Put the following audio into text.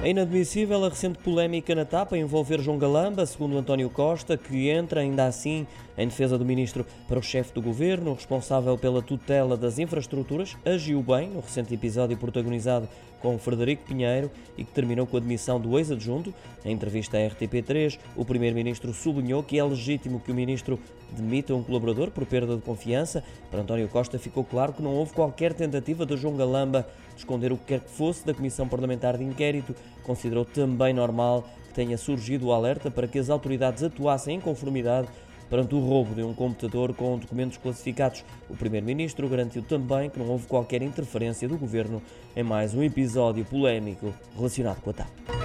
É inadmissível a recente polémica na TAP envolver João Galamba, segundo António Costa, que entra ainda assim em defesa do ministro para o chefe do governo, responsável pela tutela das infraestruturas, agiu bem no recente episódio protagonizado com Frederico Pinheiro e que terminou com a admissão do ex-adjunto. Em entrevista à RTP3, o primeiro-ministro sublinhou que é legítimo que o ministro demita um colaborador por perda de confiança. Para António Costa ficou claro que não houve qualquer tentativa de João Galamba de esconder o que quer que fosse da Comissão Parlamentar de Inquérito. Considerou também normal que tenha surgido o alerta para que as autoridades atuassem em conformidade perante o roubo de um computador com documentos classificados. O Primeiro-Ministro garantiu também que não houve qualquer interferência do governo em mais um episódio polémico relacionado com a TAP.